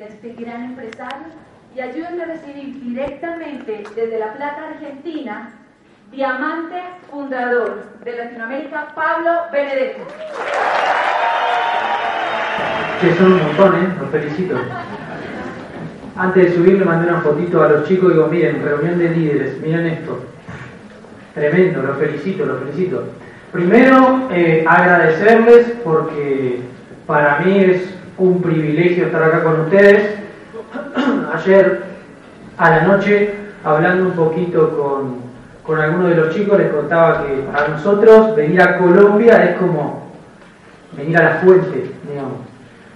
en este gran empresario y ayúdenme a recibir directamente desde La Plata, Argentina, diamante fundador de Latinoamérica, Pablo Benedetto. Que son un montón, ¿eh? Los felicito. Antes de subir le mandé una fotito a los chicos y digo, miren, reunión de líderes, miren esto. Tremendo, los felicito, los felicito. Primero, eh, agradecerles porque para mí es un privilegio estar acá con ustedes. Ayer a la noche, hablando un poquito con, con algunos de los chicos, les contaba que para nosotros venir a Colombia es como venir a la fuente, digamos,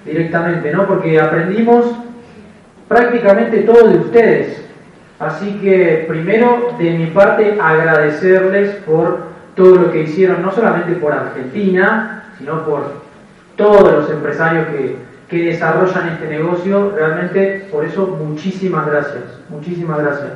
directamente, ¿no? Porque aprendimos prácticamente todo de ustedes. Así que primero, de mi parte, agradecerles por todo lo que hicieron, no solamente por Argentina, sino por todos los empresarios que, que desarrollan este negocio. Realmente, por eso, muchísimas gracias, muchísimas gracias.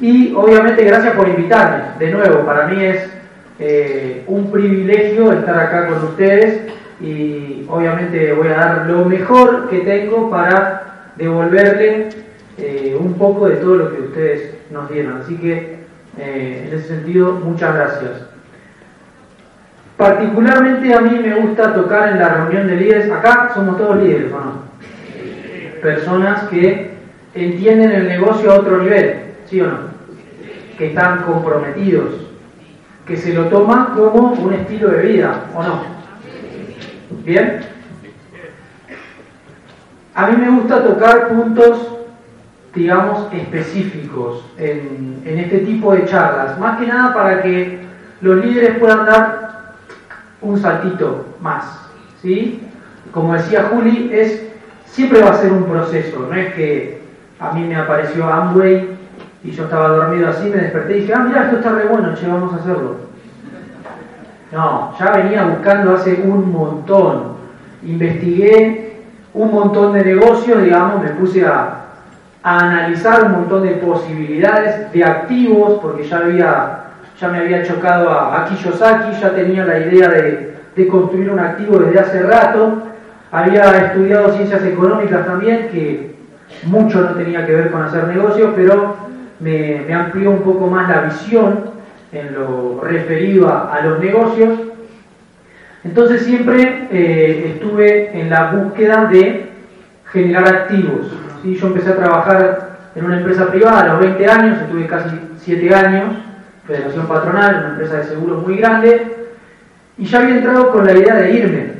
Y obviamente, gracias por invitarme. De nuevo, para mí es eh, un privilegio estar acá con ustedes y obviamente voy a dar lo mejor que tengo para devolverle eh, un poco de todo lo que ustedes nos dieron. Así que eh, en ese sentido, muchas gracias. Particularmente a mí me gusta tocar en la reunión de líderes. Acá somos todos líderes, ¿o no? Personas que entienden el negocio a otro nivel, ¿sí o no? Que están comprometidos, que se lo toman como un estilo de vida, ¿o no? ¿Bien? A mí me gusta tocar puntos, digamos, específicos en, en este tipo de charlas, más que nada para que los líderes puedan dar un saltito más, ¿sí? Como decía Juli, es, siempre va a ser un proceso, no es que a mí me apareció Amway y yo estaba dormido así, me desperté y dije, ah, mira, esto está re bueno, che, vamos a hacerlo. No, ya venía buscando hace un montón, investigué un montón de negocios, digamos, me puse a, a analizar un montón de posibilidades de activos, porque ya había ya me había chocado a, a Kiyosaki, ya tenía la idea de, construir un activo desde hace rato, había estudiado ciencias económicas también, que mucho no tenía que ver con hacer negocios, pero me, me amplió un poco más la visión en lo referido a, a los negocios. Entonces siempre eh, estuve en la búsqueda de generar activos. ¿sí? Yo empecé a trabajar en una empresa privada a los 20 años, estuve casi 7 años, Federación Patronal, una empresa de seguros muy grande, y ya había entrado con la idea de irme,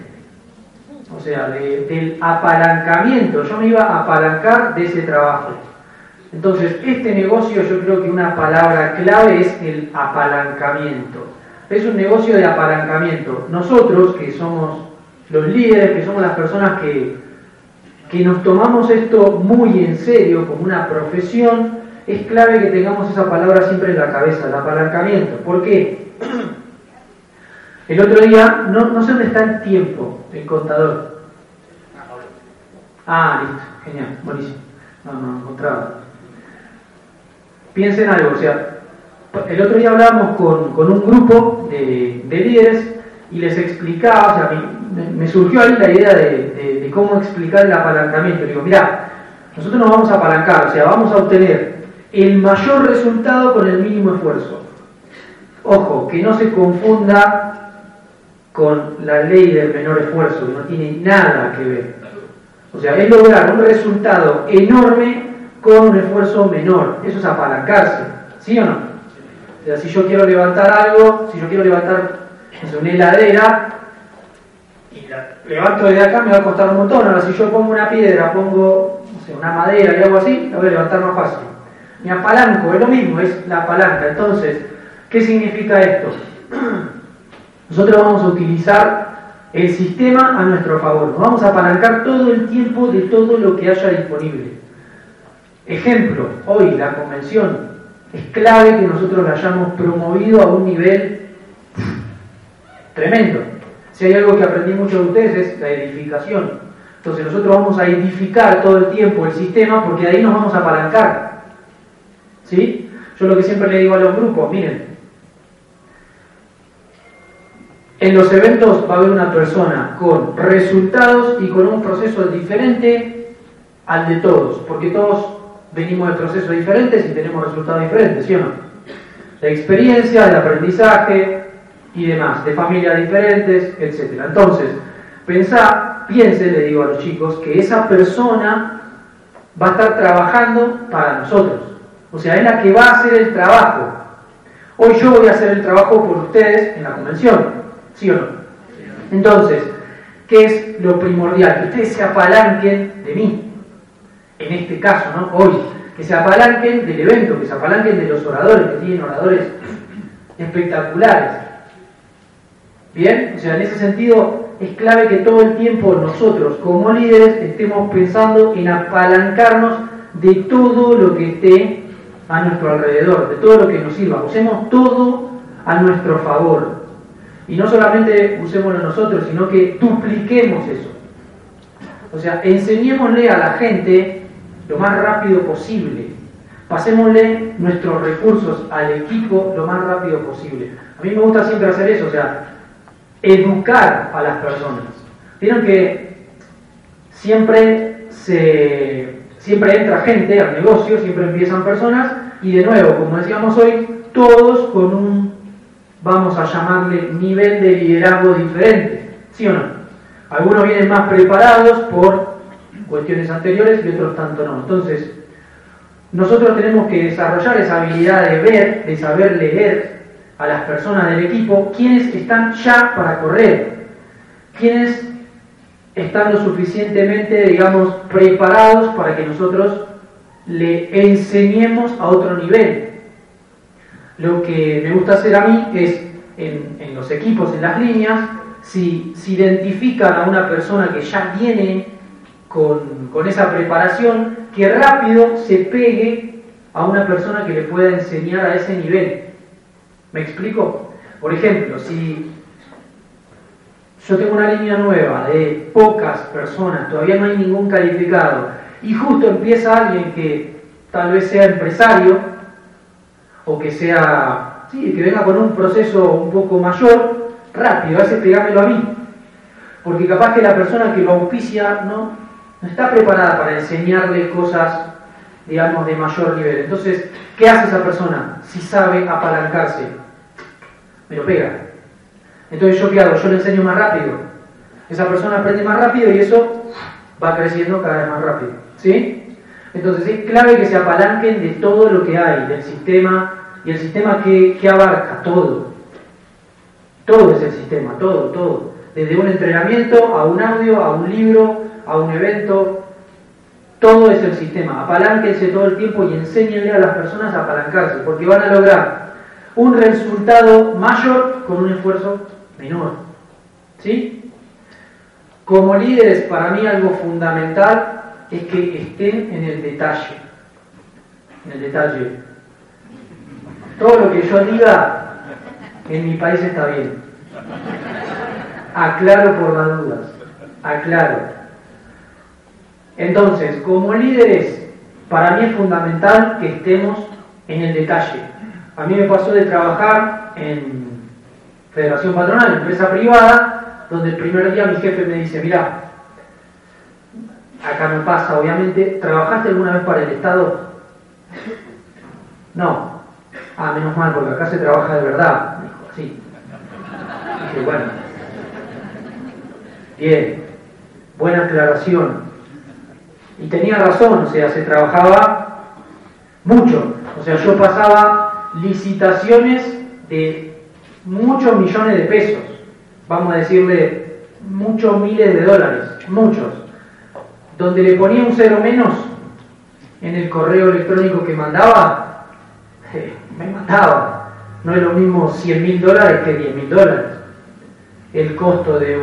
o sea, de, del apalancamiento, yo me iba a apalancar de ese trabajo. Entonces, este negocio yo creo que una palabra clave es el apalancamiento. Es un negocio de apalancamiento. Nosotros, que somos los líderes, que somos las personas que, que nos tomamos esto muy en serio como una profesión, es clave que tengamos esa palabra siempre en la cabeza, el apalancamiento. ¿Por qué? El otro día, no, no sé dónde está el tiempo, el contador. Ah, listo, genial, buenísimo. No, no, encontraba. Piensen algo, o sea, el otro día hablábamos con, con un grupo de, de, líderes y les explicaba, o sea, me, me surgió ahí la idea de, de, de, cómo explicar el apalancamiento. Digo, mira, nosotros nos vamos a apalancar, o sea, vamos a obtener el mayor resultado con el mínimo esfuerzo. Ojo, que no se confunda con la ley del menor esfuerzo, que no tiene nada que ver. O sea, es lograr un resultado enorme con un esfuerzo menor. Eso es apalancarse, ¿sí o no? O sea, si yo quiero levantar algo, si yo quiero levantar una heladera, y la levanto desde acá me va a costar un montón. Ahora, si yo pongo una piedra, pongo no sé, una madera y algo así, la voy a levantar más fácil. Me apalanco, es lo mismo, es la palanca. Entonces, ¿qué significa esto? Nosotros vamos a utilizar el sistema a nuestro favor. Nos vamos a apalancar todo el tiempo de todo lo que haya disponible. Ejemplo, hoy la convención es clave que nosotros la hayamos promovido a un nivel tremendo. Si hay algo que aprendí mucho de ustedes es la edificación. Entonces nosotros vamos a edificar todo el tiempo el sistema porque de ahí nos vamos a apalancar. ¿Sí? Yo lo que siempre le digo a los grupos, miren, en los eventos va a haber una persona con resultados y con un proceso diferente al de todos, porque todos venimos de procesos diferentes y tenemos resultados diferentes, ¿sí o no? La experiencia, el aprendizaje y demás, de familias diferentes, etc. Entonces, pensá, piense, le digo a los chicos, que esa persona va a estar trabajando para nosotros. O sea, es la que va a hacer el trabajo. Hoy yo voy a hacer el trabajo por ustedes en la convención, ¿sí o no? Entonces, ¿qué es lo primordial? Que ustedes se apalanquen de mí en este caso, ¿no? Hoy, que se apalanquen del evento, que se apalanquen de los oradores, que tienen oradores espectaculares. Bien, o sea, en ese sentido es clave que todo el tiempo nosotros como líderes estemos pensando en apalancarnos de todo lo que esté a nuestro alrededor, de todo lo que nos sirva. Usemos todo a nuestro favor. Y no solamente usémoslo nosotros, sino que dupliquemos eso. O sea, enseñémosle a la gente lo más rápido posible. Pasémosle nuestros recursos al equipo lo más rápido posible. A mí me gusta siempre hacer eso, o sea, educar a las personas. Vieron que siempre se siempre entra gente al negocio, siempre empiezan personas y de nuevo, como decíamos hoy, todos con un vamos a llamarle nivel de liderazgo diferente, ¿sí o no? Algunos vienen más preparados por cuestiones anteriores y otros tanto no. Entonces, nosotros tenemos que desarrollar esa habilidad de ver, de saber leer a las personas del equipo, quienes están ya para correr, quienes están lo suficientemente, digamos, preparados para que nosotros le enseñemos a otro nivel. Lo que me gusta hacer a mí es, en, en los equipos, en las líneas, si, si identifican a una persona que ya viene con, esa preparación que rápido se pegue a una persona que le pueda enseñar a ese nivel. ¿Me explico? Por ejemplo, si yo tengo una línea nueva de pocas personas, todavía no hay ningún calificado, y justo empieza alguien que tal vez sea empresario, o que sea, sí, que venga con un proceso un poco mayor, rápido, veces pegámelo a mí. Porque capaz que la persona que lo auspicia no, no está preparada para enseñarle cosas, digamos, de mayor nivel. Entonces, ¿qué hace esa persona si sabe apalancarse? Me lo pega. Entonces, ¿yo qué hago? Yo le enseño más rápido. Esa persona aprende más rápido y eso va creciendo cada vez más rápido. ¿Sí? Entonces, es clave que se apalanquen de todo lo que hay, del sistema, y el sistema que, que abarca todo. Todo es el sistema, todo, todo. Desde un entrenamiento a un audio, a un libro, a un evento, todo es el sistema. Apalánquense todo el tiempo y enséñenle a las personas a apalancarse, porque van a lograr un resultado mayor con un esfuerzo menor. ¿Sí? Como líderes, para mí algo fundamental es que estén en el detalle. En el detalle. Todo lo que yo diga en mi país está bien. Aclaro por las dudas. Aclaro. Entonces, como líderes, para mí es fundamental que estemos en el detalle. A mí me pasó de trabajar en Federación Patronal, empresa privada, donde el primer día mi jefe me dice, mira, acá no pasa, obviamente, ¿trabajaste alguna vez para el Estado? No. Ah, menos mal, porque acá se trabaja de verdad. Me dijo, sí. Dije, bueno. Bien. Buena aclaración. Y tenía razón, o sea, se trabajaba mucho. O sea, yo pasaba licitaciones de muchos millones de pesos, vamos a decirle muchos miles de dólares, muchos, donde le ponía un cero menos en el correo electrónico que mandaba, eh, me mandaba. No es lo mismo 100 mil dólares que 10 mil dólares el costo de,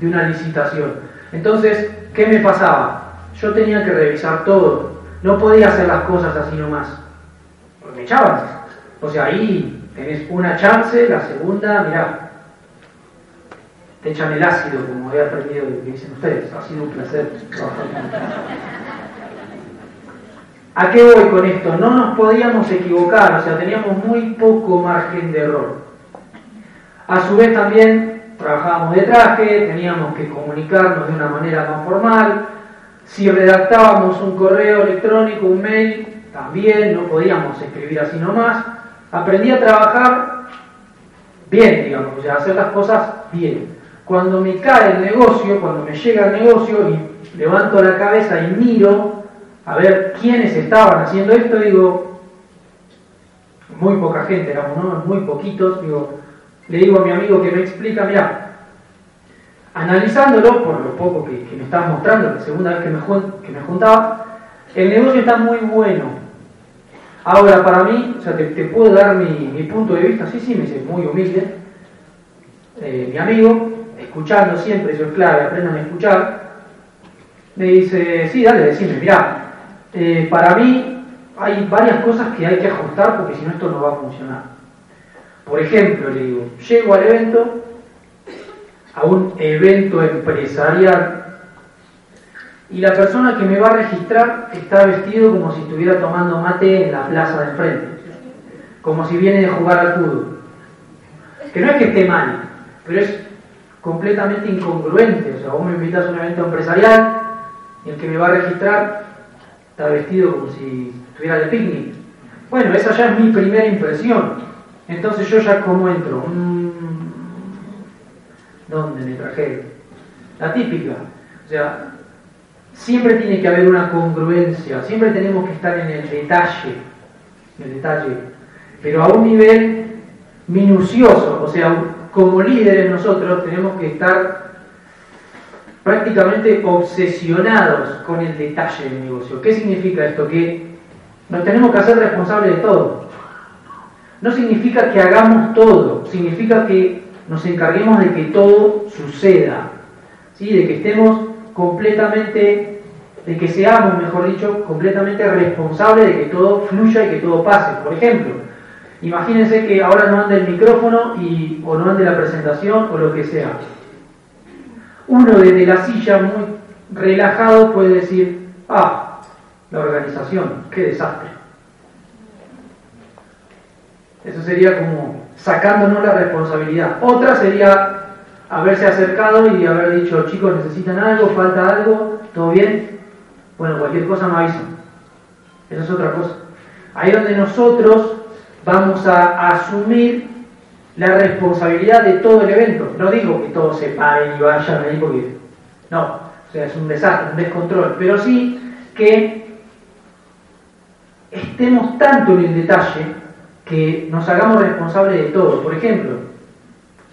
de una licitación. Entonces, ¿qué me pasaba? yo tenía que revisar todo. No podía hacer las cosas así nomás. Porque me echaban. O sea, ahí tenés una chance, la segunda, mirá, echan el ácido, como he aprendido que dicen ustedes. Ha sido un placer trabajar con ¿A qué voy con esto? No nos podíamos equivocar, o sea, teníamos muy poco margen de error. A su vez también trabajábamos de traje, teníamos que comunicarnos de una manera más formal, Si redactábamos un correo electrónico, un mail, también no podíamos escribir así nomás. Aprendí a trabajar bien, digamos, o sea, hacer las cosas bien. Cuando me cae el negocio, cuando me llega el negocio y levanto la cabeza y miro a ver quiénes estaban haciendo esto, digo, muy poca gente, éramos muy poquitos, digo, le digo a mi amigo que me explica, mira, analizándolo por lo poco que, me estabas mostrando, la segunda vez que me, que me juntaba, el negocio está muy bueno, Ahora, para mí, o sea, te, puedo dar mi, punto de vista, sí, sí, me dice, muy humilde. Eh, mi amigo, escuchando siempre, eso es clave, aprendan a escuchar, me dice, sí, dale, decime, mirá, eh, para mí hay varias cosas que hay que ajustar porque si no esto no va a funcionar. Por ejemplo, le digo, llego al evento, a un evento empresarial y la persona que me va a registrar está vestido como si estuviera tomando mate en la plaza de enfrente, como si viene de jugar al fútbol. Que no es que esté mal, pero es completamente incongruente. O sea, vos me invitas a un evento empresarial y el que me va a registrar está vestido como si estuviera de picnic. Bueno, esa ya es mi primera impresión. Entonces yo ya como entro. Mm, ¿Dónde me traje? La típica. O sea, Siempre tiene que haber una congruencia, siempre tenemos que estar en el detalle, en el detalle, pero a un nivel minucioso, o sea, como líderes nosotros tenemos que estar prácticamente obsesionados con el detalle del negocio. ¿Qué significa esto? Que nos tenemos que hacer responsables de todo. No significa que hagamos todo, significa que nos encarguemos de que todo suceda, ¿sí? de que estemos completamente, de que seamos, mejor dicho, completamente responsables de que todo fluya y que todo pase. Por ejemplo, imagínense que ahora no ande el micrófono y, o no ande la presentación o lo que sea. Uno desde la silla muy relajado puede decir, ah, la organización, qué desastre. Eso sería como sacándonos la responsabilidad. Otra sería haberse acercado y haber dicho, chicos, necesitan algo, falta algo, ¿todo bien? Bueno, cualquier cosa me avisan. Esa es otra cosa. Ahí donde nosotros vamos a asumir la responsabilidad de todo el evento. No digo que todos se paren y vayan ahí porque... No, o sea, es un desastre, un descontrol. Pero sí que estemos tanto en el detalle que nos hagamos responsables de todo. Por ejemplo,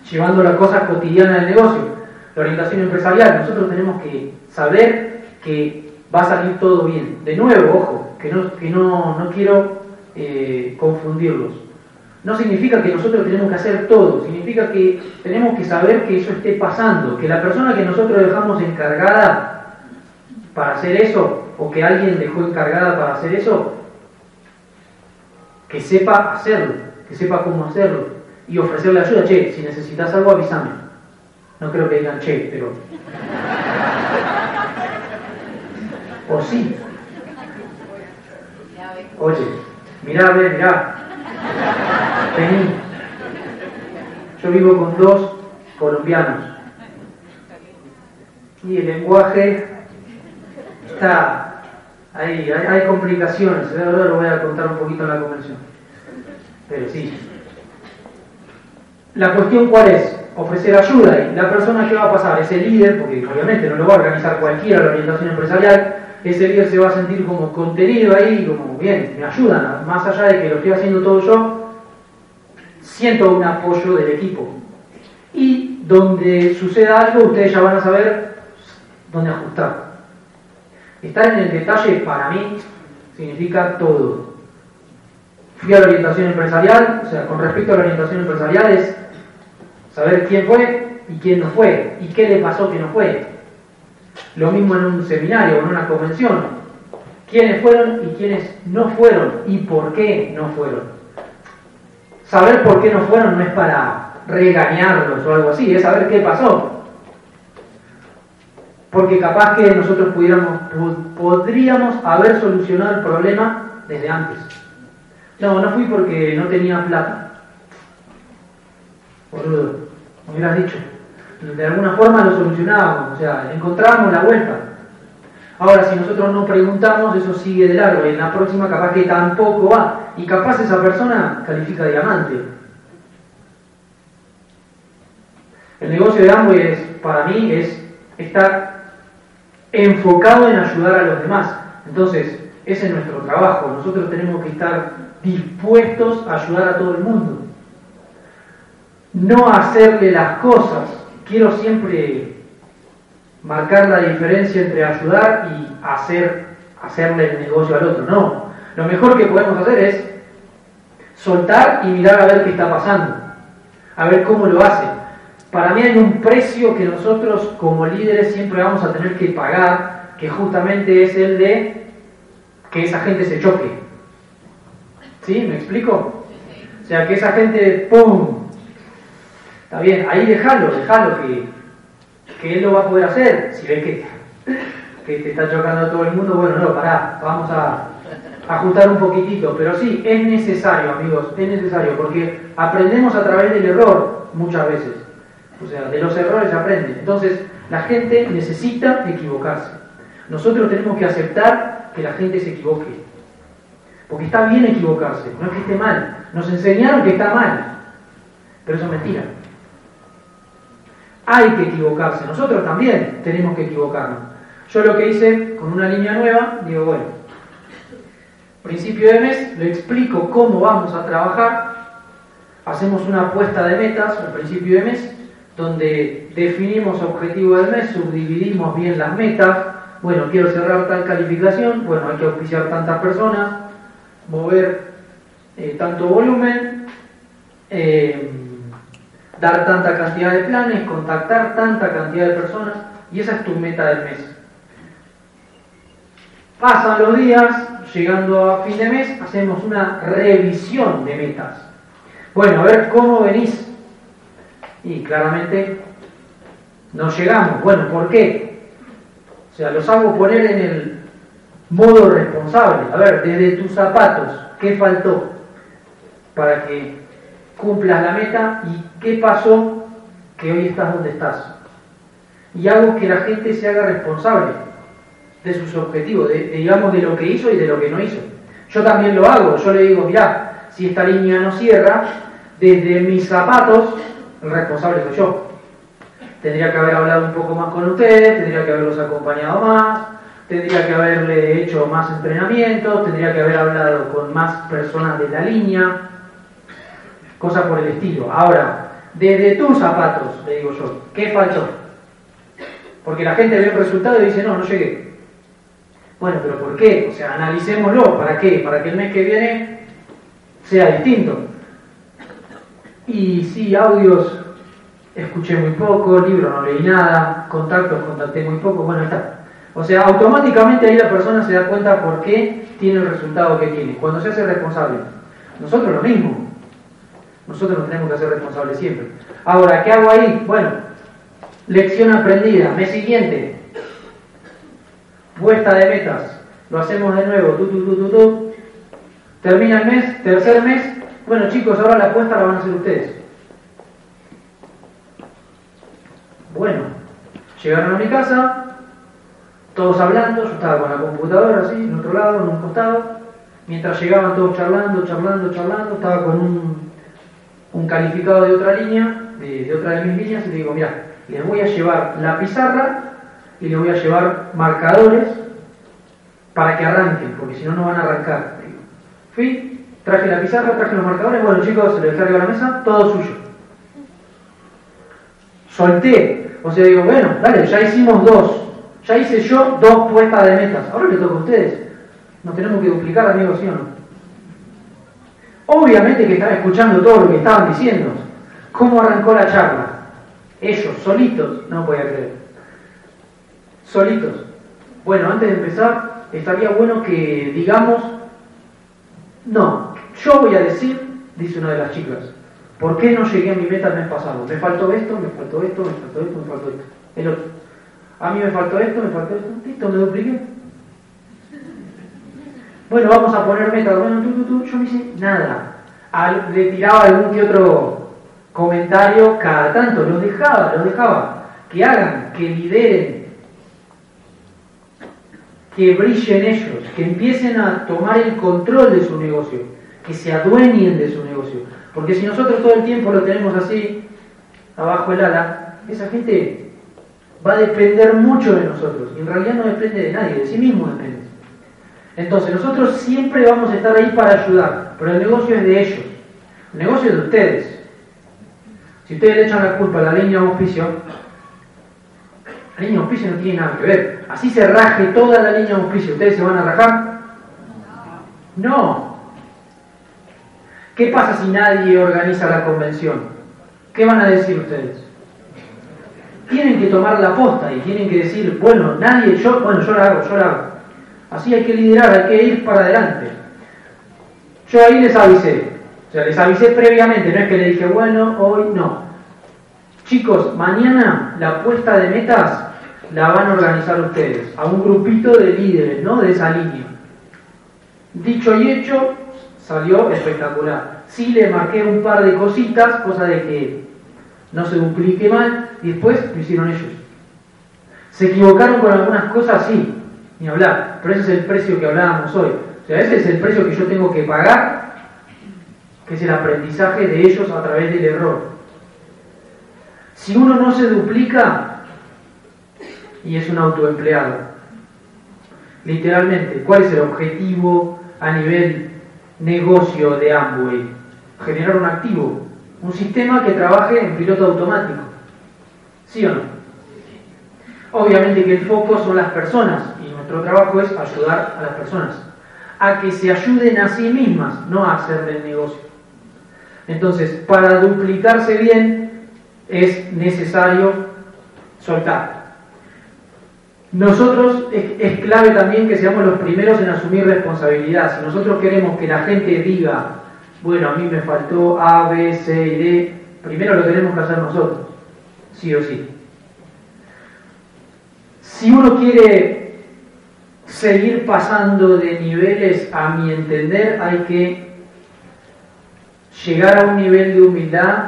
llevando la cosa cotidiana del negocio, la orientación empresarial, nosotros tenemos que saber que va a salir todo bien. De nuevo, ojo, que no, que no, no quiero eh, confundirlos. No significa que nosotros tenemos que hacer todo, significa que tenemos que saber que eso esté pasando, que la persona que nosotros dejamos encargada para hacer eso, o que alguien dejó encargada para hacer eso, que sepa hacerlo, que sepa cómo hacerlo y ofrecerle ayuda. Che, si necesitas algo, avísame. No creo que digan che, pero. O sí. Oye, mirá, ve, mirá. Vení. Yo vivo con dos colombianos. Y el lenguaje está ahí, hay, complicaciones. Ahora lo voy a contar un poquito en la convención. Pero sí, la cuestión cuál es? Ofrecer ayuda. Y la persona que va a pasar, ese líder, porque obviamente no lo va a organizar cualquiera la orientación empresarial, ese líder se va a sentir como contenido ahí, como bien, me ayudan, más allá de que lo estoy haciendo todo yo, siento un apoyo del equipo. Y donde suceda algo, ustedes ya van a saber dónde ajustar. Estar en el detalle para mí significa todo. Fui a la orientación empresarial, o sea, con respecto a la orientación empresarial es saber quién fue y quién no fue, y qué le pasó que no fue. Lo mismo en un seminario o en una convención. Quiénes fueron y quiénes no fueron y por qué no fueron. Saber por qué no fueron no es para regañarlos o algo así, es saber qué pasó. Porque capaz que nosotros pudiéramos, podríamos haber solucionado el problema desde antes. No, no fui porque no tenía plata boludo, me hubieras dicho. De alguna forma lo solucionábamos, o sea, encontrábamos la vuelta. Ahora, si nosotros no preguntamos, eso sigue de largo y en la próxima capaz que tampoco va. Y capaz esa persona califica diamante. El negocio de Amway para mí es estar enfocado en ayudar a los demás. Entonces, ese es nuestro trabajo. Nosotros tenemos que estar dispuestos a ayudar a todo el mundo. No hacerle las cosas. Quiero siempre marcar la diferencia entre ayudar y hacer, hacerle el negocio al otro. No. Lo mejor que podemos hacer es soltar y mirar a ver qué está pasando. A ver cómo lo hace. Para mí hay un precio que nosotros como líderes siempre vamos a tener que pagar, que justamente es el de que esa gente se choque. ¿Sí? ¿Me explico? O sea, que esa gente, ¡pum! Está bien, ahí déjalo, déjalo que, que él lo va a poder hacer. Si ve que, que te está chocando a todo el mundo, bueno, no, pará, vamos a ajustar un poquitito. Pero sí, es necesario, amigos, es necesario, porque aprendemos a través del error muchas veces. O sea, de los errores aprende. Entonces, la gente necesita equivocarse. Nosotros tenemos que aceptar que la gente se equivoque. Porque está bien equivocarse, no es que esté mal. Nos enseñaron que está mal, pero eso es mentira. Hay que equivocarse, nosotros también tenemos que equivocarnos. Yo lo que hice con una línea nueva, digo, bueno, principio de mes, le explico cómo vamos a trabajar, hacemos una apuesta de metas al principio de mes, donde definimos objetivo del mes, subdividimos bien las metas, bueno, quiero cerrar tal calificación, bueno, hay que auspiciar tantas personas, mover eh, tanto volumen, eh, dar tanta cantidad de planes, contactar tanta cantidad de personas, y esa es tu meta del mes. Pasan los días, llegando a fin de mes, hacemos una revisión de metas. Bueno, a ver cómo venís. Y claramente no llegamos. Bueno, ¿por qué? O sea, los hago poner en el modo responsable. A ver, desde tus zapatos, ¿qué faltó para que cumplas la meta y qué pasó que hoy estás donde estás? Y hago que la gente se haga responsable de sus objetivos, de, digamos de lo que hizo y de lo que no hizo. Yo también lo hago, yo le digo, mirá, si esta línea no cierra, desde mis zapatos, el responsable soy yo tendría que haber hablado un poco más con ustedes, tendría que haberlos acompañado más, tendría que haberle hecho más entrenamientos, tendría que haber hablado con más personas de la línea, cosas por el estilo. Ahora, desde tus zapatos, le digo yo, ¿qué faltó? Porque la gente ve el resultado y dice, no, no llegué. Bueno, pero ¿por qué? O sea, analicémoslo. ¿Para qué? Para que el mes que viene sea distinto. Y sí, audios escuché muy poco, libro no leí nada, contactos contacté muy poco, bueno, está. O sea, automáticamente ahí la persona se da cuenta por qué tiene el resultado que tiene, cuando se hace responsable. Nosotros lo mismo, nosotros nos tenemos que hacer responsables siempre. Ahora, ¿qué hago ahí? Bueno, lección aprendida, mes siguiente, puesta de metas, lo hacemos de nuevo, tu, tu, tu. termina el mes, tercer mes, bueno chicos, ahora la apuesta la van a hacer ustedes. Bueno, llegaron a mi casa, todos hablando, yo estaba con la computadora así, en otro lado, en un costado, mientras llegaban todos charlando, charlando, charlando, estaba con un, un calificado de otra línea, de, otra de mis líneas, y le digo, mira, les voy a llevar la pizarra y les voy a llevar marcadores para que arranquen, porque si no, no van a arrancar. Fui, traje la pizarra, traje los marcadores, bueno chicos, se lo dejé arriba la mesa, todo suyo. Solté o sea, digo, bueno, dale, ya hicimos dos. Ya hice yo dos puestas de metas. Ahora le toca a ustedes. Nos tenemos que duplicar, amigos, ¿sí o no? Obviamente que están escuchando todo lo que estaban diciendo. ¿Cómo arrancó la charla? Ellos, solitos, no podía creer. Solitos. Bueno, antes de empezar, estaría bueno que digamos, no, yo voy a decir, dice una de las chicas, ¿Por qué no llegué a mi meta el mes pasado? Me faltó esto, me faltó esto, me faltó esto, me faltó esto. El otro. A mí me faltó esto, me faltó esto. Listo, me dupliqué. Bueno, vamos a poner metas. Bueno, tú, tú, tú. Yo no hice nada. le tiraba algún que otro comentario cada tanto. Los dejaba, los dejaba. Que hagan, que lideren. que brillen ellos, que empiecen a tomar el control de su negocio, que se adueñen de su negocio. Porque si nosotros todo el tiempo lo tenemos así, abajo el ala, esa gente va a depender mucho de nosotros. Y en realidad no depende de nadie, de sí mismo depende. Entonces nosotros siempre vamos a estar ahí para ayudar, pero el negocio es de ellos, el negocio es de ustedes. Si ustedes le echan la culpa a la línea de auspicio, la línea de auspicio no tiene nada que ver. Así se raje toda la línea de auspicio, ¿ustedes se van a rajar? No. ¿Qué pasa si nadie organiza la convención? ¿Qué van a decir ustedes? Tienen que tomar la posta y tienen que decir, bueno, nadie, yo, bueno, yo la hago, yo la hago. Así hay que liderar, hay que ir para adelante. Yo ahí les avisé, o sea, les avisé previamente, no es que le dije, bueno, hoy no. Chicos, mañana la puesta de metas la van a organizar ustedes, a un grupito de líderes, ¿no? De esa línea. Dicho y hecho, salió espectacular. Sí le marqué un par de cositas, cosa de que no se duplique mal, y después lo hicieron ellos. ¿Se equivocaron con algunas cosas? Sí, ni hablar. Pero ese es el precio que hablábamos hoy. O sea, ese es el precio que yo tengo que pagar, que es el aprendizaje de ellos a través del error. Si uno no se duplica y es un autoempleado, literalmente, ¿cuál es el objetivo a nivel negocio de Amway? Generar un activo, un sistema que trabaje en piloto automático. ¿Sí o no? Obviamente que el foco son las personas nuestro trabajo es ayudar a las personas a que se ayuden a sí mismas, no a hacer del negocio. Entonces, para duplicarse bien es necesario soltar. Nosotros es, clave también que seamos los primeros en asumir responsabilidad. Si nosotros queremos que la gente diga, bueno, a mí me faltó A, B, C y D, primero lo tenemos que hacer nosotros, sí o sí. Si uno quiere seguir pasando de niveles, a mi entender, hay que llegar a un nivel de humildad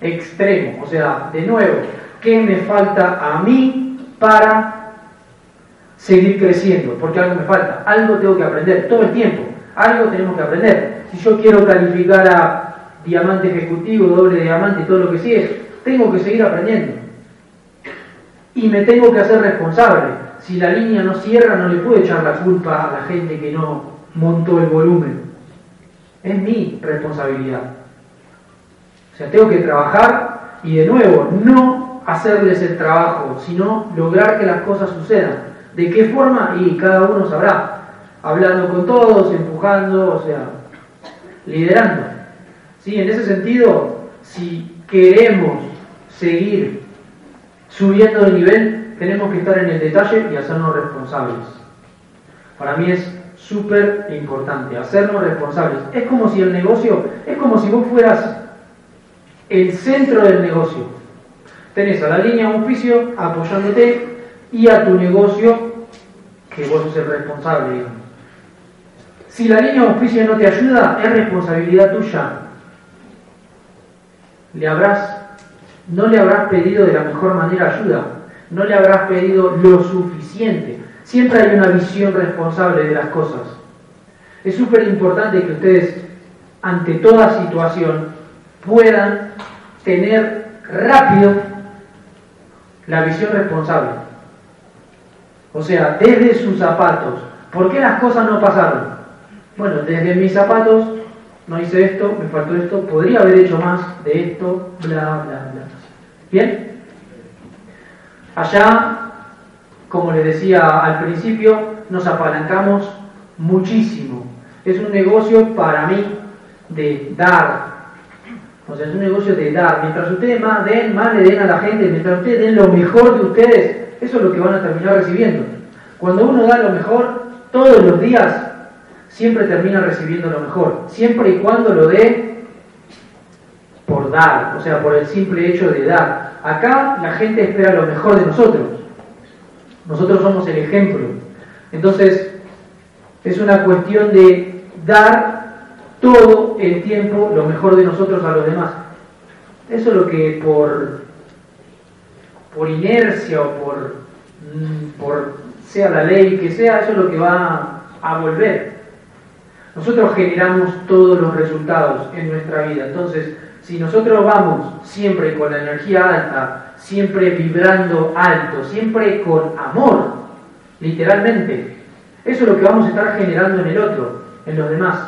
extremo. O sea, de nuevo, ¿qué me falta a mí para seguir creciendo? Porque algo me falta, algo tengo que aprender todo el tiempo, algo tenemos que aprender. Si yo quiero calificar a diamante ejecutivo, doble diamante, todo lo que sigue, tengo que seguir aprendiendo y me tengo que hacer responsable. Si la línea no cierra, no le puedo echar la culpa a la gente que no montó el volumen. Es mi responsabilidad. O sea, tengo que trabajar y de nuevo, no hacerles el trabajo, sino lograr que las cosas sucedan. ¿De qué forma? Y cada uno sabrá. Hablando con todos, empujando, o sea, liderando. ¿Sí? En ese sentido, si queremos seguir subiendo de nivel, tenemos que estar en el detalle y hacernos responsables. Para mí es súper importante, hacernos responsables. Es como si el negocio, es como si vos fueras el centro del negocio. Tenés a la línea de oficio apoyándote y a tu negocio que vos sos el responsable, Si la línea de oficio no te ayuda, es responsabilidad tuya. Le habrás no le habrás pedido de la mejor manera ayuda, no le habrás pedido lo suficiente. Siempre hay una visión responsable de las cosas. Es súper importante que ustedes, ante toda situación, puedan tener rápido la visión responsable. O sea, desde sus zapatos. ¿Por qué las cosas no pasaron? Bueno, desde mis zapatos no hice esto, me faltó esto, podría haber hecho más de esto, bla, bla, bla. ¿Bien? Allá, como les decía al principio, nos apalancamos muchísimo. Es un negocio para mí de dar. O sea, es un negocio de dar. Mientras ustedes más den, más le den a la gente, mientras ustedes den lo mejor de ustedes, eso es lo que van a terminar recibiendo. Cuando uno da lo mejor, todos los días, siempre termina recibiendo lo mejor. Siempre y cuando lo dé por dar, o sea, por el simple hecho de dar. Acá la gente espera lo mejor de nosotros. Nosotros somos el ejemplo. Entonces, es una cuestión de dar todo el tiempo lo mejor de nosotros a los demás. Eso es lo que por, por inercia o por, mm, por sea la ley que sea, eso es lo que va a volver. Nosotros generamos todos los resultados en nuestra vida. Entonces, si nosotros vamos siempre con la energía alta, siempre vibrando alto, siempre con amor, literalmente, eso es lo que vamos a estar generando en el otro, en los demás.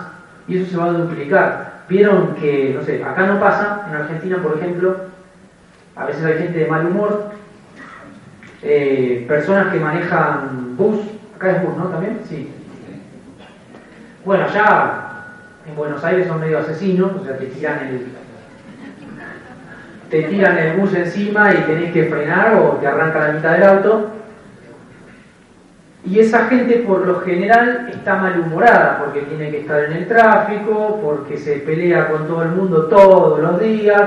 Y eso se va a duplicar. Vieron que, no sé, acá no pasa, en Argentina, por ejemplo, a veces hay gente de mal humor, eh, personas que manejan bus, acá es bus, ¿no? También, sí. Bueno, allá en Buenos Aires son medio asesinos, o sea, te tiran el, te tiran el bus encima y tenés que frenar o te arranca la mitad del auto. Y esa gente por lo general está malhumorada porque tiene que estar en el tráfico, porque se pelea con todo el mundo todos los días.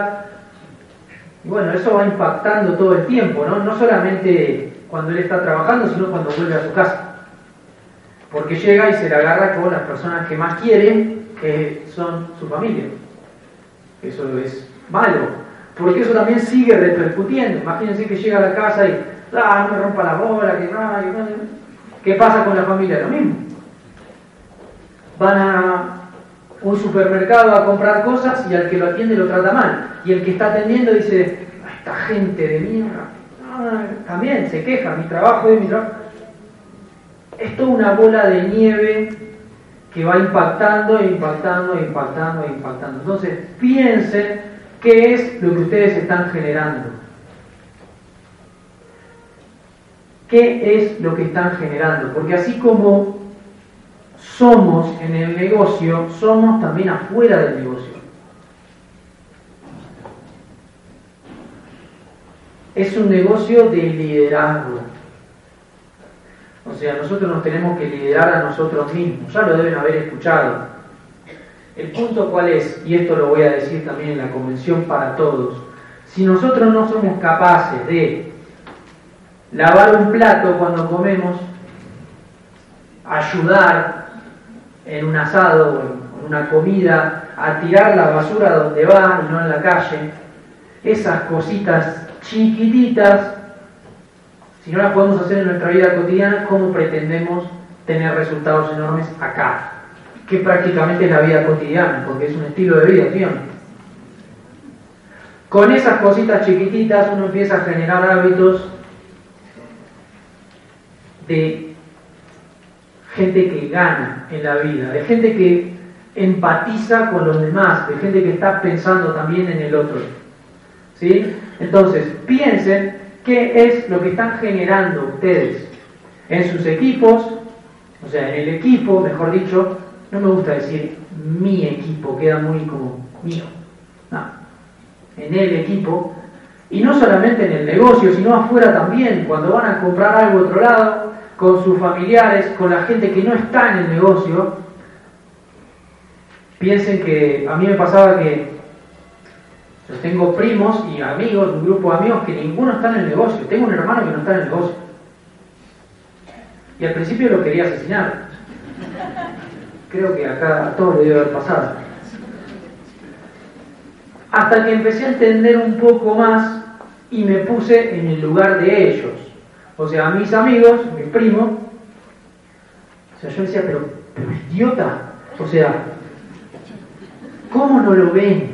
Y bueno, eso va impactando todo el tiempo, ¿no? No solamente cuando él está trabajando, sino cuando vuelve a su casa. Porque llega y se le agarra con las personas que más quieren, que son su familia. Eso es malo, porque eso también sigue repercutiendo. Imagínense que llega a la casa y, ah, no me rompa la bola, que no, que no ¿Qué pasa con la familia? Lo mismo. Van a un supermercado a comprar cosas y al que lo atiende lo trata mal. Y el que está atendiendo dice, esta gente de mierda, también se queja, mi trabajo es mi trabajo. Es toda una bola de nieve que va impactando, impactando, impactando, impactando. Entonces, piensen qué es lo que ustedes están generando. qué es lo que están generando. Porque así como somos en el negocio, somos también afuera del negocio. Es un negocio de liderazgo. O sea, nosotros nos tenemos que liderar a nosotros mismos. Ya lo deben haber escuchado. El punto cuál es, y esto lo voy a decir también en la convención para todos, si nosotros no somos capaces de lavar un plato cuando comemos, ayudar en un asado o en una comida a tirar la basura donde va y no en la calle, esas cositas chiquititas, si no las podemos hacer en nuestra vida cotidiana, ¿cómo pretendemos tener resultados enormes acá? Que prácticamente es la vida cotidiana, porque es un estilo de vida, ¿sí Con esas cositas chiquititas uno empieza a generar hábitos de gente que gana en la vida, de gente que empatiza con los demás, de gente que está pensando también en el otro. ¿Sí? Entonces, piensen qué es lo que están generando ustedes en sus equipos, o sea, en el equipo, mejor dicho, no me gusta decir mi equipo, queda muy como mío. No, en el equipo, y no solamente en el negocio, sino afuera también, cuando van a comprar algo otro lado, con sus familiares, con la gente que no está en el negocio, piensen que a mí me pasaba que yo tengo primos y amigos, un grupo de amigos que ninguno está en el negocio. Tengo un hermano que no está en el negocio. Y al principio lo quería asesinar. Creo que acá a todos le debe haber pasado. Hasta que empecé a entender un poco más y me puse en el lugar de ellos. O sea, mis amigos, mi primo, o sea, yo decía, pero, pero idiota, o sea, ¿cómo no lo ven?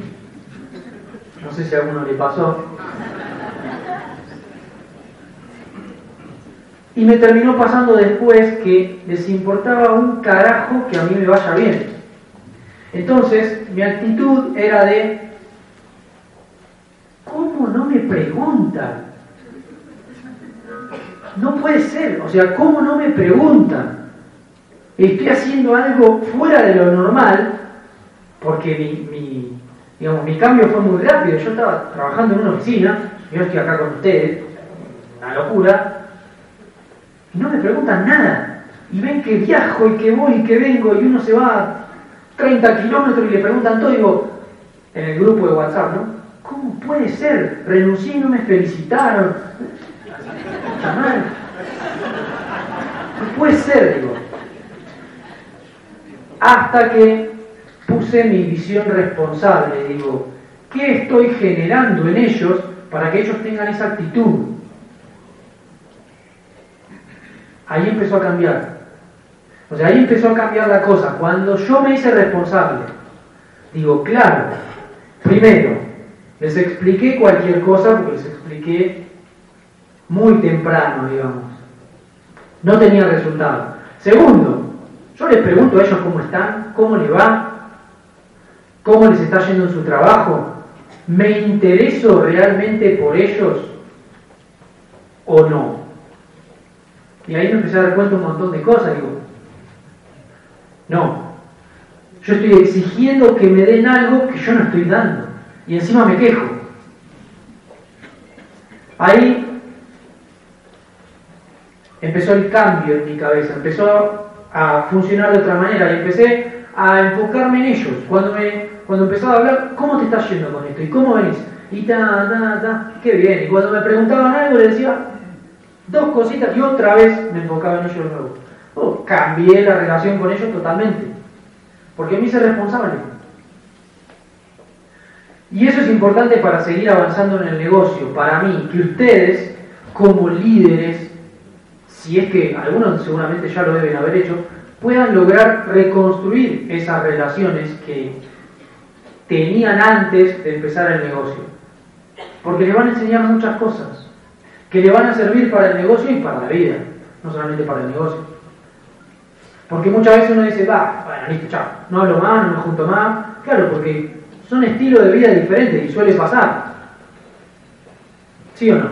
No sé si a alguno le pasó. Y me terminó pasando después que les importaba un carajo que a mí me vaya bien. Entonces, mi actitud era de, ¿cómo no me preguntan? No puede ser, o sea, ¿cómo no me preguntan? Estoy haciendo algo fuera de lo normal, porque mi, digamos, mi cambio fue muy rápido. Yo estaba trabajando en una oficina, yo estoy acá con ustedes, una locura, y no me preguntan nada. Y ven que viajo y que voy y que vengo, y uno se va a 30 kilómetros y le preguntan todo, digo, en el grupo de WhatsApp, ¿no? ¿Cómo puede ser? Renuncié y no me felicitaron. No puede ser, digo. Hasta que puse mi visión responsable, digo, ¿qué estoy generando en ellos para que ellos tengan esa actitud? Ahí empezó a cambiar. O sea, ahí empezó a cambiar la cosa. Cuando yo me hice responsable, digo, claro, primero, les expliqué cualquier cosa porque les expliqué muy temprano, digamos. No tenía resultado. Segundo, yo les pregunto a ellos cómo están, cómo les va, cómo les está yendo en su trabajo. ¿Me intereso realmente por ellos o no? Y ahí me empecé a dar cuenta un montón de cosas. Digo, no, yo estoy exigiendo que me den algo que yo no estoy dando. Y encima me quejo. Ahí empezó el cambio en mi cabeza, empezó a funcionar de otra manera y empecé a enfocarme en ellos. Cuando, me, cuando empezaba a hablar, ¿cómo te estás yendo con esto? ¿Y cómo venís? Y ta, ta, ta, qué bien. Y cuando me preguntaban algo, les decía dos cositas y otra vez me enfocaba en ellos de nuevo. Oh, cambié la relación con ellos totalmente. Porque me hice responsable. Y eso es importante para seguir avanzando en el negocio. Para mí, que ustedes, como líderes, si es que algunos seguramente ya lo deben haber hecho, puedan lograr reconstruir esas relaciones que tenían antes de empezar el negocio. Porque le van a enseñar muchas cosas que le van a servir para el negocio y para la vida, no solamente para el negocio. Porque muchas veces uno dice, va, bueno, listo, chao, no hablo más, no me junto más. Claro, porque son estilos de vida diferentes y suele pasar. ¿Sí o no?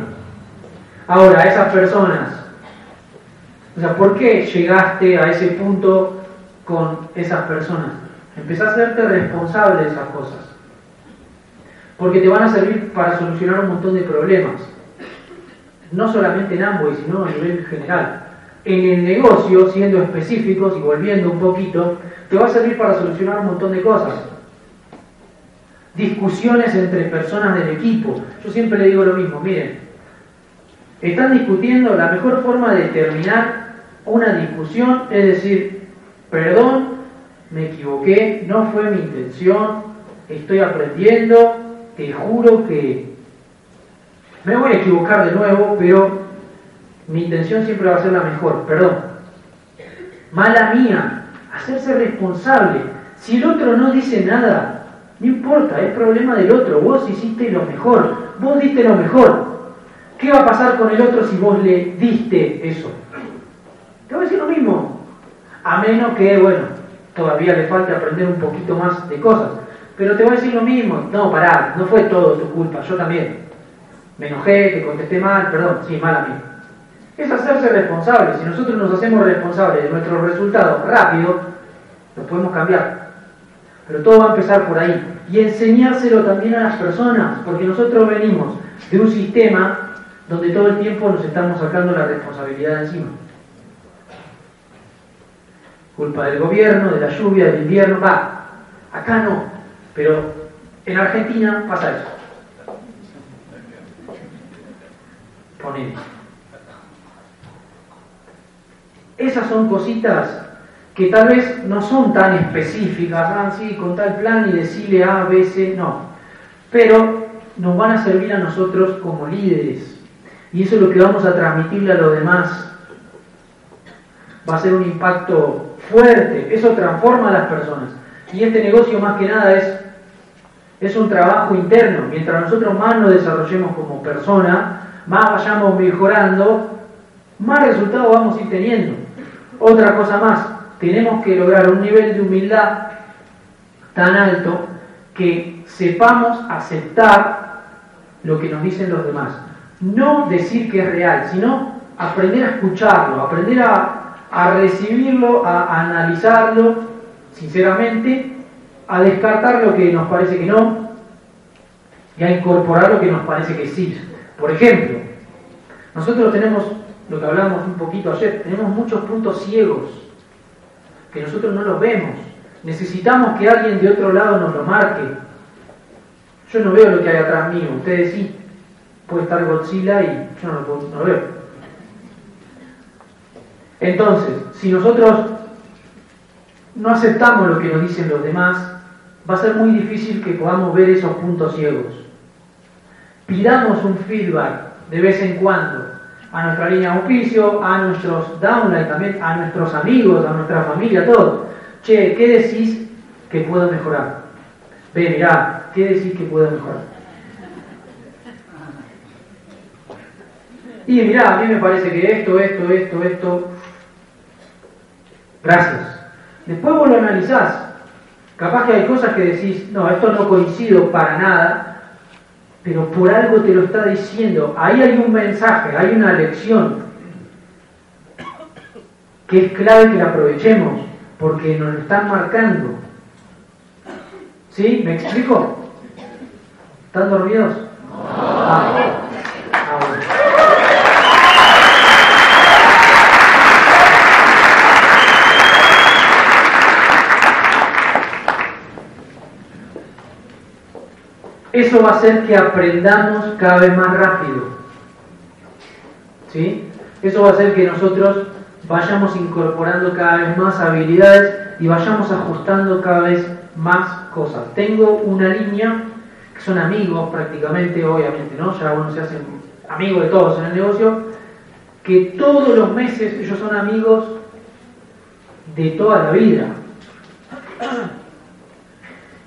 Ahora, esas personas o sea, ¿por qué llegaste a ese punto con esas personas? Empezás a hacerte responsable de esas cosas. Porque te van a servir para solucionar un montón de problemas. No solamente en Amway, sino a nivel general. En el negocio, siendo específicos y volviendo un poquito, te va a servir para solucionar un montón de cosas. Discusiones entre personas del equipo. Yo siempre le digo lo mismo, miren, están discutiendo la mejor forma de terminar una discusión, es decir, perdón, me equivoqué, no fue mi intención, estoy aprendiendo, te juro que me voy a equivocar de nuevo, pero mi intención siempre va a ser la mejor, perdón. Mala mía, hacerse responsable. Si el otro no dice nada, no importa, es problema del otro, vos hiciste lo mejor, vos diste lo mejor. ¿Qué va a pasar con el otro si vos le diste eso? Te voy a decir lo mismo. A menos que, bueno, todavía le falte aprender un poquito más de cosas. Pero te voy a decir lo mismo. No, pará, no fue todo tu culpa, yo también. Me enojé, te contesté mal, perdón, sí, mal a mí. Es hacerse responsable. Si nosotros nos hacemos responsables de nuestros resultados rápido, los podemos cambiar. Pero todo va a empezar por ahí. Y enseñárselo también a las personas, porque nosotros venimos de un sistema donde todo el tiempo nos estamos sacando la responsabilidad encima culpa del gobierno, de la lluvia, del invierno, va, acá no, pero en Argentina pasa eso. Esas son cositas que tal vez no son tan específicas, ah, sí, con tal plan y decirle A, B, C, no. Pero nos van a servir a nosotros como líderes. Y eso es lo que vamos a transmitirle a los demás. Va a ser un impacto fuerte, eso transforma a las personas. Y este negocio más que nada es, es un trabajo interno. Mientras nosotros más nos desarrollemos como persona, más vayamos mejorando, más resultados vamos a ir teniendo. Otra cosa más, tenemos que lograr un nivel de humildad tan alto que sepamos aceptar lo que nos dicen los demás. No decir que es real, sino aprender a escucharlo, aprender a a recibirlo, a analizarlo sinceramente, a descartar lo que nos parece que no y a incorporar lo que nos parece que sí. Por ejemplo, nosotros tenemos, lo que hablamos un poquito ayer, tenemos muchos puntos ciegos que nosotros no los vemos. Necesitamos que alguien de otro lado nos lo marque. Yo no veo lo que hay atrás mío, ustedes sí. Puede estar Godzilla y yo no lo, no lo veo. Entonces, si nosotros no aceptamos lo que nos dicen los demás, va a ser muy difícil que podamos ver esos puntos ciegos. Pidamos un feedback de vez en cuando. a nuestra línea de auspicio, a nuestros downline también, a nuestros amigos, a nuestra familia, todo. Che, ¿qué decís que puedo mejorar? Ve, mirá, ¿qué decís que puedo mejorar? Y mirá, a mí me parece que esto, esto, esto, esto. Gracias. Después vos lo analizás. Capaz que hay cosas que decís, no, esto no coincido para nada, pero por algo te lo está diciendo. Ahí hay un mensaje, hay una lección que es clave que la aprovechemos, porque nos lo están marcando. ¿Sí? ¿Me explico? ¿Están dormidos? Ah, Eso va a hacer que aprendamos cada vez más rápido. ¿Sí? Eso va a hacer que nosotros vayamos incorporando cada vez más habilidades y vayamos ajustando cada vez más cosas. Tengo una línea que son amigos prácticamente, obviamente, ¿no? Ya uno se hace amigo de todos en el negocio, que todos los meses ellos son amigos de toda la vida.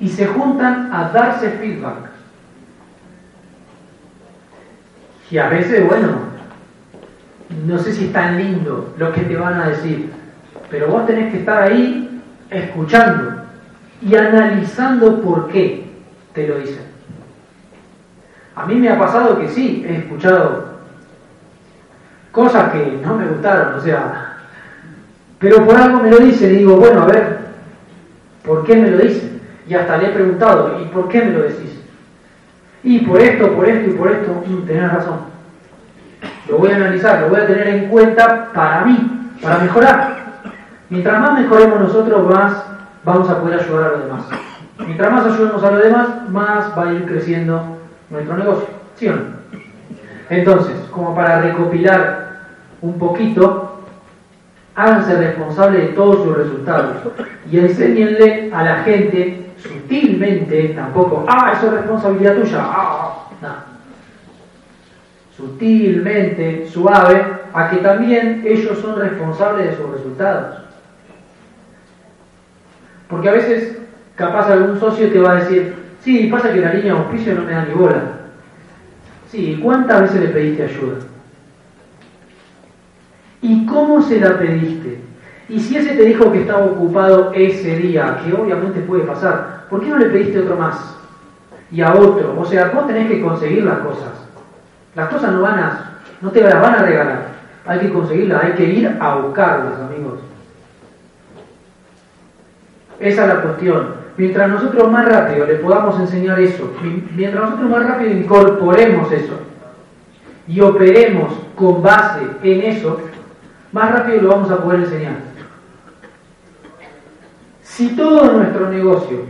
Y se juntan a darse feedback. Y a veces, bueno, no sé si es tan lindo lo que te van a decir, pero vos tenés que estar ahí escuchando y analizando por qué te lo dicen. A mí me ha pasado que sí, he escuchado cosas que no me gustaron, o sea, pero por algo me lo dicen y digo, bueno, a ver, ¿por qué me lo dicen? Y hasta le he preguntado, ¿y por qué me lo decís? Y por esto, por esto y por esto, mm, tenés razón. Lo voy a analizar, lo voy a tener en cuenta para mí, para mejorar. Mientras más mejoremos nosotros, más vamos a poder ayudar a los demás. Mientras más ayudemos a los demás, más va a ir creciendo nuestro negocio. ¿Sí o no? Entonces, como para recopilar un poquito, háganse responsables de todos sus resultados y enséñenle a la gente sutilmente, tampoco, ah, eso es responsabilidad tuya, ah, no. Sutilmente, suave, a que también ellos son responsables de sus resultados. Porque a veces, capaz algún socio te va a decir, sí, pasa que la línea de auspicio no me da ni bola. Sí, ¿cuántas veces le pediste ayuda? ¿Y cómo se la pediste? Y si ese te dijo que estaba ocupado ese día, que obviamente puede pasar, ¿por qué no le pediste otro más? Y a otro. O sea, vos tenés que conseguir las cosas. Las cosas no van a, no te las van a regalar. Hay que conseguirlas, hay que ir a buscarlas, amigos. Esa es la cuestión. Mientras nosotros más rápido le podamos enseñar eso, mientras nosotros más rápido incorporemos eso y operemos con base en eso, más rápido lo vamos a poder enseñar. Si todo nuestro negocio,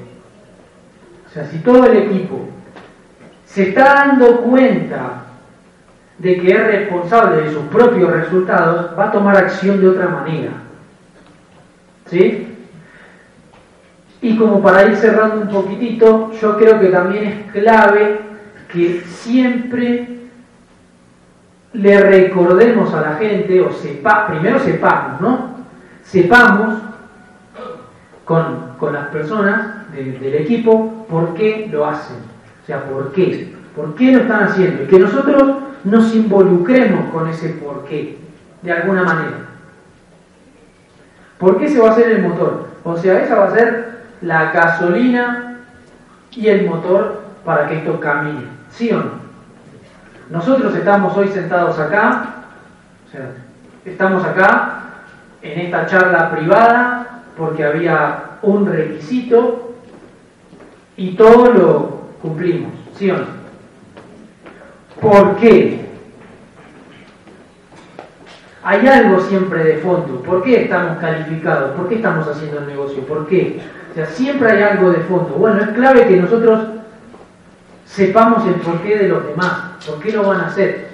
o sea, si todo el equipo se está dando cuenta de que es responsable de sus propios resultados, va a tomar acción de otra manera. ¿Sí? Y como para ir cerrando un poquitito, yo creo que también es clave que siempre le recordemos a la gente, o sepa, primero sepamos, ¿no? Sepamos con, las personas del equipo por qué lo hacen. O sea, por qué. ¿Por qué lo están haciendo? Y que nosotros nos involucremos con ese por qué, de alguna manera. ¿Por qué se va a hacer el motor? O sea, esa va a ser la gasolina y el motor para que esto camine. ¿Sí o no? Nosotros estamos hoy sentados acá, o sea, estamos acá en esta charla privada porque había un requisito y todo lo cumplimos, ¿sí o no? ¿Por qué? Hay algo siempre de fondo. ¿Por qué estamos calificados? ¿Por qué estamos haciendo el negocio? ¿Por qué? O sea, siempre hay algo de fondo. Bueno, es clave que nosotros sepamos el porqué de los demás, por qué lo van a hacer.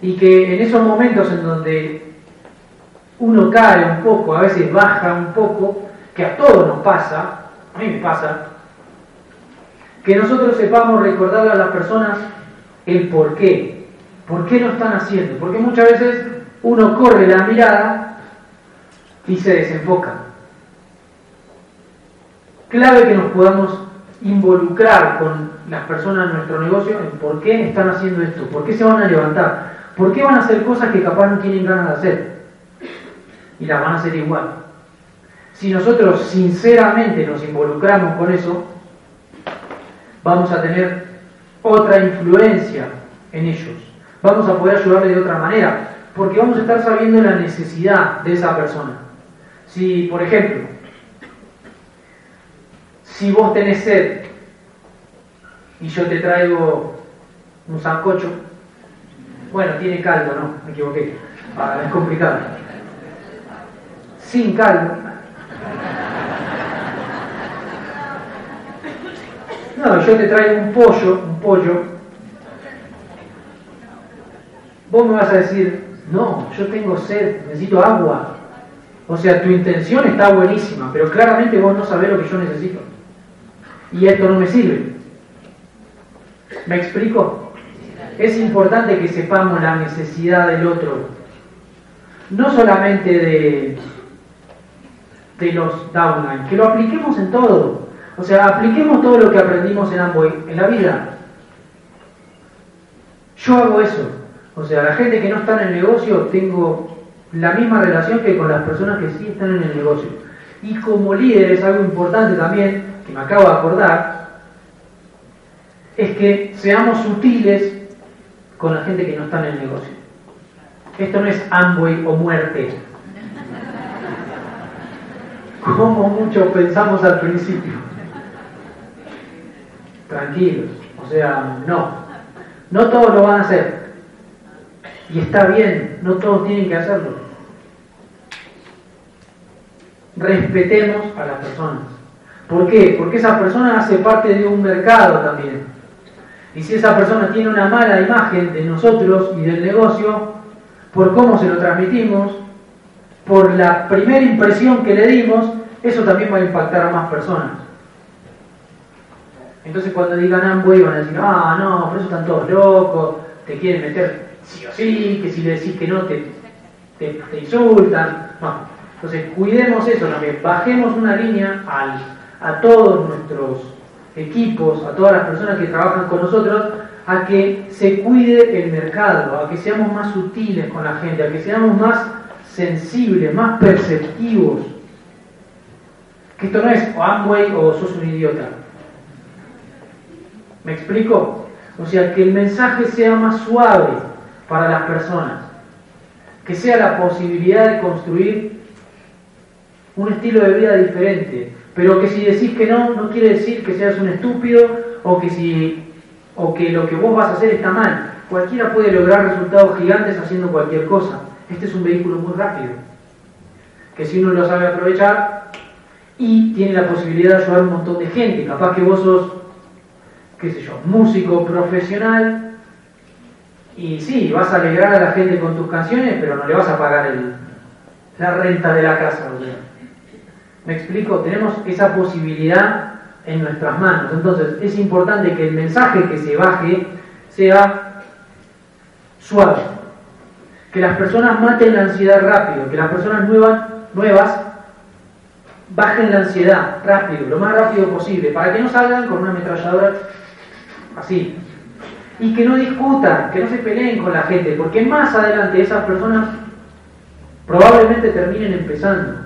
Y que en esos momentos en donde uno cae un poco, a veces baja un poco, que a todos nos pasa, a mí me pasa, que nosotros sepamos recordarle a las personas el por qué. ¿Por qué no están haciendo? Porque muchas veces uno corre la mirada y se desenfoca. Clave que nos podamos involucrar con las personas de nuestro negocio en por qué están haciendo esto, por qué se van a levantar, por qué van a hacer cosas que capaz no tienen ganas de hacer y las van a hacer igual. Si nosotros sinceramente nos involucramos con eso, vamos a tener otra influencia en ellos. Vamos a poder ayudarle de otra manera, porque vamos a estar sabiendo la necesidad de esa persona. Si, por ejemplo, si vos tenés sed y yo te traigo un sancocho, bueno, tiene caldo, no, me equivoqué, ah, es complicado. Sin caldo. No, yo te traigo un pollo, un pollo. Vos me vas a decir, no, yo tengo sed, necesito agua. O sea, tu intención está buenísima, pero claramente vos no sabés lo que yo necesito. Y esto no me sirve. ¿Me explico? Es importante que sepamos la necesidad del otro. No solamente de, de los downline, que lo apliquemos en todo. O sea, apliquemos todo lo que aprendimos en Amway en la vida. Yo hago eso. O sea, la gente que no está en el negocio, tengo la misma relación que con las personas que sí están en el negocio. Y como líder es algo importante también, que me acabo de acordar, es que seamos sutiles con la gente que no está en el negocio. Esto no es Amway o muerte, como muchos pensamos al principio. Tranquilos, o sea, no. No todos lo van a hacer. Y está bien, no todos tienen que hacerlo. Respetemos a las personas. ¿Por qué? Porque esa persona hace parte de un mercado también. Y si esa persona tiene una mala imagen de nosotros y del negocio, por cómo se lo transmitimos, por la primera impresión que le dimos, eso también va a impactar a más personas. Entonces cuando digan Amway van a decir, ah, no, por eso están todos locos, te quieren meter sí o sí, que si le decís que no te, te, insultan. Entonces cuidemos eso también, bajemos una línea al, a todos nuestros equipos, a todas las personas que trabajan con nosotros, a que se cuide el mercado, a que seamos más sutiles con la gente, a que seamos más sensibles, más perceptivos. Que esto no es o Amway o sos un idiota. ¿Me explico? O sea, que el mensaje sea más suave para las personas. Que sea la posibilidad de construir un estilo de vida diferente. Pero que si decís que no, no quiere decir que seas un estúpido o que, si, o que lo que vos vas a hacer está mal. Cualquiera puede lograr resultados gigantes haciendo cualquier cosa. Este es un vehículo muy rápido, que si uno lo sabe aprovechar y tiene la posibilidad de ayudar a un montón de gente, capaz que vos sos, qué sé yo, músico profesional y sí, vas a alegrar a la gente con tus canciones, pero no le vas a pagar la renta de la casa. ¿Me explico? Tenemos esa posibilidad en nuestras manos. Entonces es importante que el mensaje que se baje sea suave que las personas maten la ansiedad rápido, que las personas nuevas, bajen la ansiedad rápido, lo más rápido posible, para que no salgan con una ametralladora así. Y que no discutan, que no se peleen con la gente, porque más adelante esas personas probablemente terminen empezando.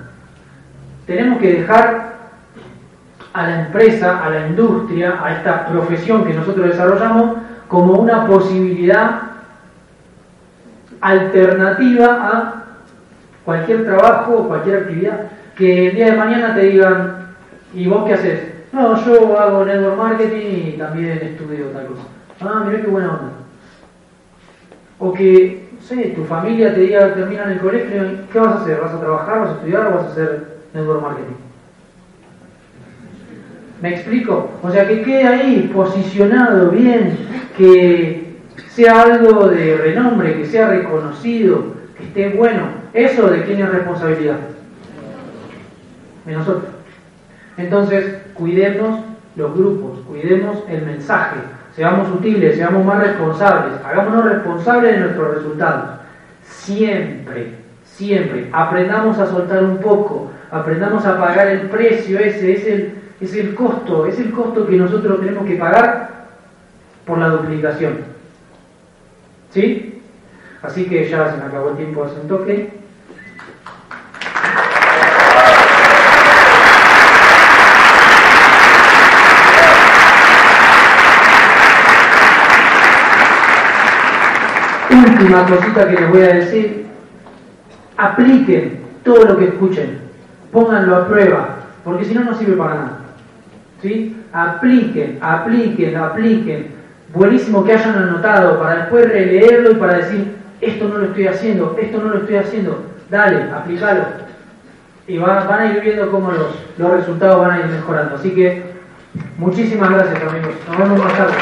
Tenemos que dejar a la empresa, a la industria, a esta profesión que nosotros desarrollamos como una posibilidad alternativa a cualquier trabajo o cualquier actividad. Que el día de mañana te digan, ¿y vos qué haces? No, yo hago network marketing y también estudio tal cosa. Ah, mira qué buena onda. O que, no sé, tu familia te diga, termina en el colegio, ¿qué vas a hacer? ¿Vas a trabajar, vas a estudiar o vas a hacer network marketing? ¿Me explico? O sea, que quede ahí posicionado bien, que sea algo de renombre, que sea reconocido, que esté bueno. ¿Eso de quién es responsabilidad? De nosotros. Entonces, cuidemos los grupos, cuidemos el mensaje. seamos útiles, seamos más responsables, hagámonos responsables de nuestros resultados. Siempre, siempre, aprendamos a soltar un poco, aprendamos a pagar el precio ese, es el, es el costo, es el costo que nosotros tenemos que pagar por la duplicación. ¿Sí? Así que ya se me acabó el tiempo hace un toque. Última cosita que les voy a decir, apliquen todo lo que escuchen, pónganlo a prueba, porque si no, no sirve para nada. ¿Sí? Apliquen, apliquen, apliquen. Buenísimo que hayan anotado para después releerlo y para decir, esto no lo estoy haciendo, esto no lo estoy haciendo. Dale, aplícalo. Y van a ir viendo cómo los, los resultados van a ir mejorando. Así que muchísimas gracias amigos. Nos vemos más tarde.